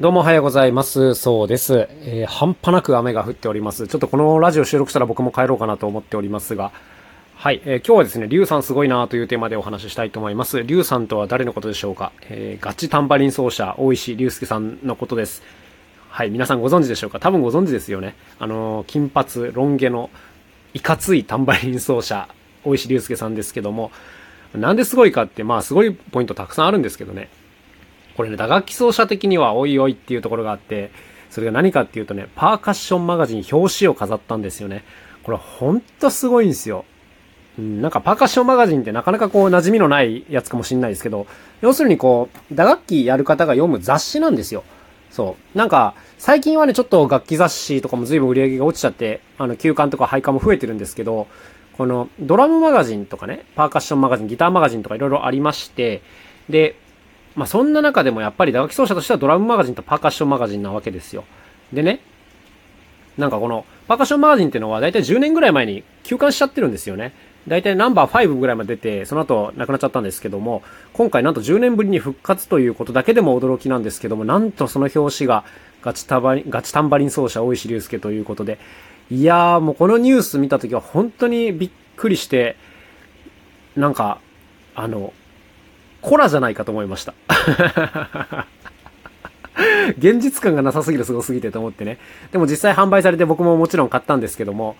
どうもおはようございます。そうです。えー半端なく雨が降っております。ちょっとこのラジオ収録したら僕も帰ろうかなと思っておりますが、はい、えー今日はですね、リュウさんすごいなというテーマでお話ししたいと思います。リュウさんとは誰のことでしょうか？えーガチタンバリン奏者、大石隆介さんのことです。はい、皆さんご存知でしょうか？多分ご存知ですよね。あの金髪、ロン毛の、いかついタンバリン奏者、大石隆介さんですけども、なんですごいかって、まあすごいポイントたくさんあるんですけどね。これね、打楽器奏者的にはおいおいっていうところがあって、それが何かっていうとね、パーカッションマガジン表紙を飾ったんですよね。これほんとすごいんですよ。うん、なんかパーカッションマガジンってなかなかこう馴染みのないやつかもしれないですけど、要するにこう、打楽器やる方が読む雑誌なんですよ。そう。なんか、最近はね、ちょっと楽器雑誌とかも随分売り上げが落ちちゃって、あの、休刊とか廃刊も増えてるんですけど、このドラムマガジンとかね、パーカッションマガジン、ギターマガジンとかいろいろありまして、で、まあそんな中でもやっぱり打楽器奏者としてはドラムマガジンとパーカッションマガジンなわけですよ。でね、なんかこのパーカッションマガジンっていうのは大体10年ぐらい前に休刊しちゃってるんですよね。大体ナンバー5ぐらいまで出て、その後亡くなっちゃったんですけども、今回なんと10年ぶりに復活ということだけでも驚きなんですけども、なんとその表紙がガチタバリン、ガチタンバリン奏者大石隆介ということで、いやーもうこのニュース見たときは本当にびっくりして、なんか、あの、コラじゃないかと思いました。現実感がなさすぎるすごすぎてと思ってね。でも実際販売されて僕ももちろん買ったんですけども、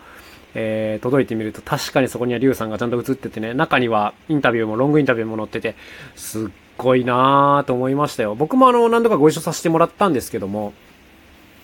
えー、届いてみると確かにそこにはリュウさんがちゃんと映っててね、中にはインタビューもロングインタビューも載ってて、すっごいなーと思いましたよ。僕もあの、何度かご一緒させてもらったんですけども、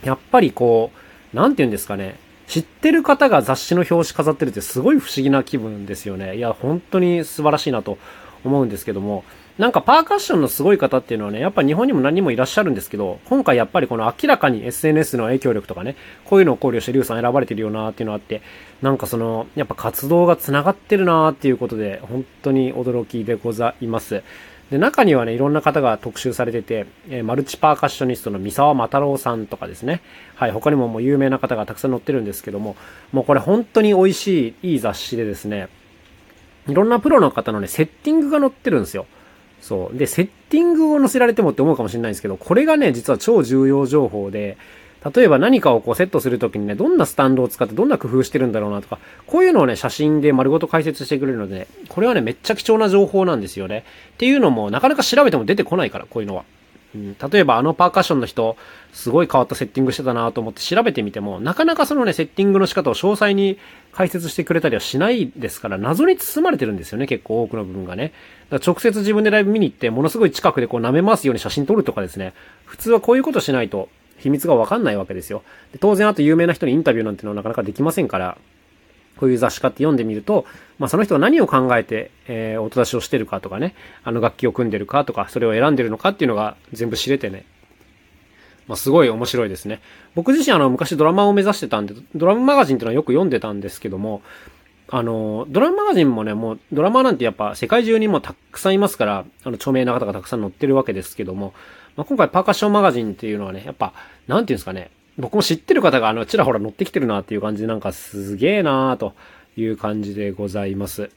やっぱりこう、なんて言うんですかね、知ってる方が雑誌の表紙飾ってるってすごい不思議な気分ですよね。いや、本当に素晴らしいなと思うんですけども、なんかパーカッションのすごい方っていうのはね、やっぱ日本にも何人もいらっしゃるんですけど、今回やっぱりこの明らかに SNS の影響力とかね、こういうのを考慮してリュウさん選ばれてるよなーっていうのがあって、なんかその、やっぱ活動が繋がってるなーっていうことで、本当に驚きでございます。で、中にはね、いろんな方が特集されてて、えーマルチパーカッショニストの三沢又郎さんとかですね。はい、他にももう有名な方がたくさん載ってるんですけども、もうこれ本当に美味しい、いい雑誌でですね、いろんなプロの方のね、セッティングが載ってるんですよ。そう。で、セッティングを載せられてもって思うかもしれないんですけど、これがね、実は超重要情報で、例えば何かをこうセットするときにね、どんなスタンドを使ってどんな工夫してるんだろうなとか、こういうのをね、写真で丸ごと解説してくれるので、ね、これはね、めっちゃ貴重な情報なんですよね。っていうのも、なかなか調べても出てこないから、こういうのは。うん、例えばあのパーカッションの人、すごい変わったセッティングしてたなと思って調べてみても、なかなかそのね、セッティングの仕方を詳細に解説してくれたりはしないですから、謎に包まれてるんですよね、結構多くの部分がね。だから直接自分でライブ見に行って、ものすごい近くでこう舐めますように写真撮るとかですね、普通はこういうことしないと秘密がわかんないわけですよ。で当然あと有名な人にインタビューなんてのはなかなかできませんから、こういう雑誌買って読んでみると、まあその人が何を考えて、えー、音出しをしてるかとかね、あの楽器を組んでるかとか、それを選んでるのかっていうのが全部知れてね、まあすごい面白いですね。僕自身あの昔ドラマを目指してたんで、ドラムマガジンっていうのはよく読んでたんですけども、あの、ドラムマガジンもね、もうドラマなんてやっぱ世界中にもたくさんいますから、あの著名な方がたくさん載ってるわけですけども、まあ今回パーカッションマガジンっていうのはね、やっぱ、なんていうんですかね、僕も知ってる方があの、ちらほら乗ってきてるなっていう感じで、なんかすげえなーという感じでございます。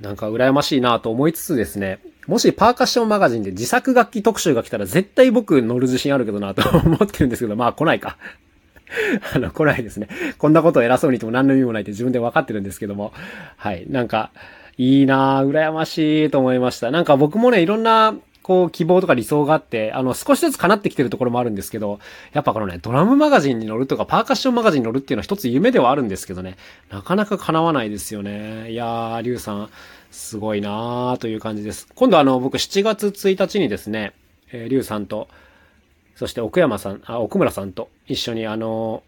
なんか羨ましいなと思いつつですね、もしパーカッションマガジンで自作楽器特集が来たら絶対僕乗る自信あるけどなと思ってるんですけど、まあ来ないか。あの、来ないですね。こんなことを偉そうに言っても何の意味もないって自分で分かってるんですけども。はい。なんか、いいなぁ、羨ましいと思いました。なんか僕もね、いろんな、こう、希望とか理想があって、あの、少しずつ叶ってきてるところもあるんですけど、やっぱこのね、ドラムマガジンに乗るとか、パーカッションマガジンに乗るっていうのは一つ夢ではあるんですけどね、なかなか叶わないですよね。いやー、リュウさん、すごいなーという感じです。今度あの、僕7月1日にですね、えー、リュウさんと、そして奥山さん、あ、奥村さんと一緒にあの、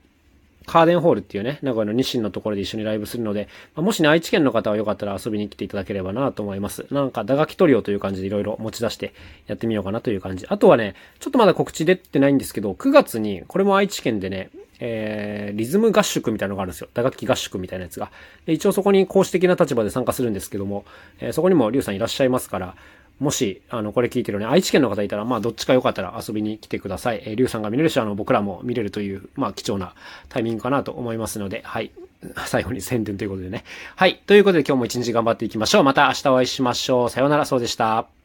カーデンホールっていうね、名古屋の日清のところで一緒にライブするので、まあもしね、愛知県の方はよかったら遊びに来ていただければなと思います。なんか、打楽器トリオという感じでいろいろ持ち出してやってみようかなという感じ。あとはね、ちょっとまだ告知出てないんですけど、9月に、これも愛知県でね、えー、リズム合宿みたいなのがあるんですよ。打楽器合宿みたいなやつが。で一応そこに公式的な立場で参加するんですけども、えーそこにもリュウさんいらっしゃいますから、もし、あの、これ聞いてるね、愛知県の方いたら、まあ、どっちかよかったら遊びに来てください。えー、リュウさんが見れるし、あの、僕らも見れるという、まあ、貴重なタイミングかなと思いますので、はい。最後に宣伝ということでね。はい。ということで今日も一日頑張っていきましょう。また明日お会いしましょう。さようなら、そうでした。